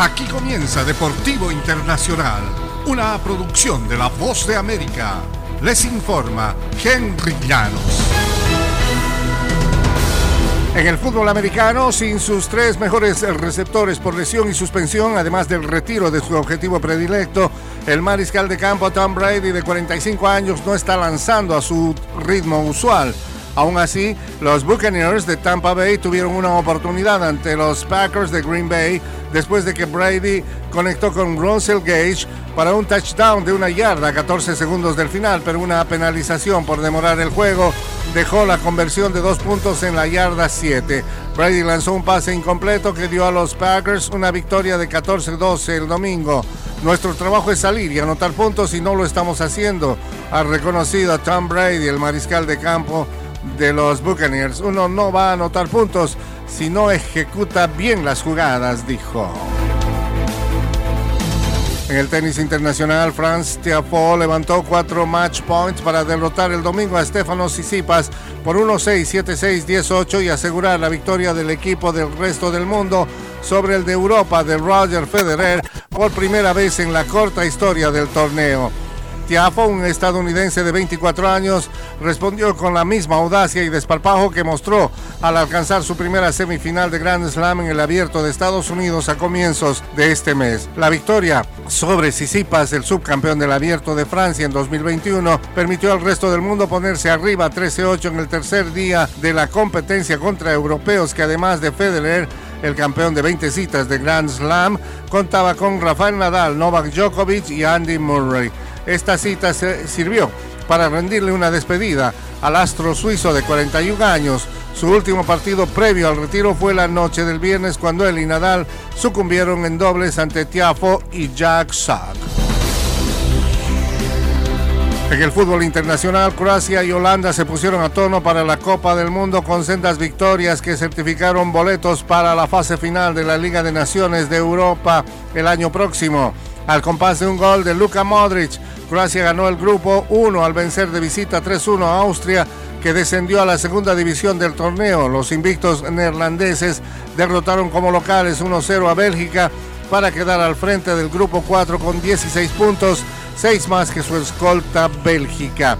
Aquí comienza Deportivo Internacional, una producción de La Voz de América. Les informa Henry Llanos. En el fútbol americano, sin sus tres mejores receptores por lesión y suspensión, además del retiro de su objetivo predilecto, el mariscal de campo Tom Brady de 45 años no está lanzando a su ritmo usual. Aún así, los Buccaneers de Tampa Bay tuvieron una oportunidad ante los Packers de Green Bay después de que Brady conectó con Russell Gage para un touchdown de una yarda a 14 segundos del final, pero una penalización por demorar el juego dejó la conversión de dos puntos en la yarda 7. Brady lanzó un pase incompleto que dio a los Packers una victoria de 14-12 el domingo. Nuestro trabajo es salir y anotar puntos y no lo estamos haciendo, ha reconocido Tom Brady, el mariscal de campo de los Buccaneers. Uno no va a anotar puntos si no ejecuta bien las jugadas, dijo. En el tenis internacional, Franz Tiafoe levantó cuatro match points para derrotar el domingo a Stefanos Tsitsipas por 1-6, 7-6, 10-8 y asegurar la victoria del equipo del resto del mundo sobre el de Europa de Roger Federer por primera vez en la corta historia del torneo. Tiafo, un estadounidense de 24 años, respondió con la misma audacia y desparpajo que mostró al alcanzar su primera semifinal de Grand Slam en el Abierto de Estados Unidos a comienzos de este mes. La victoria sobre Sisipas, el subcampeón del Abierto de Francia en 2021, permitió al resto del mundo ponerse arriba 13-8 en el tercer día de la competencia contra europeos que además de Federer el campeón de 20 citas de Grand Slam, contaba con Rafael Nadal, Novak Djokovic y Andy Murray. Esta cita sirvió para rendirle una despedida al astro suizo de 41 años. Su último partido previo al retiro fue la noche del viernes cuando él y Nadal sucumbieron en dobles ante Tiafo y Jack Sock. En el fútbol internacional, Croacia y Holanda se pusieron a tono para la Copa del Mundo con sendas victorias que certificaron boletos para la fase final de la Liga de Naciones de Europa el año próximo. Al compás de un gol de Luka Modric, Croacia ganó el grupo 1 al vencer de visita 3-1 a Austria, que descendió a la segunda división del torneo. Los invictos neerlandeses derrotaron como locales 1-0 a Bélgica para quedar al frente del grupo 4 con 16 puntos, 6 más que su escolta Bélgica.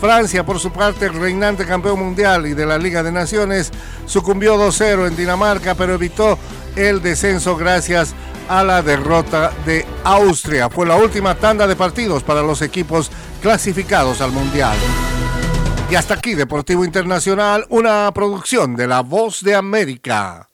Francia, por su parte, el reinante campeón mundial y de la Liga de Naciones, sucumbió 2-0 en Dinamarca, pero evitó el descenso gracias a la derrota de Austria. Fue la última tanda de partidos para los equipos clasificados al Mundial. Y hasta aquí Deportivo Internacional, una producción de La Voz de América.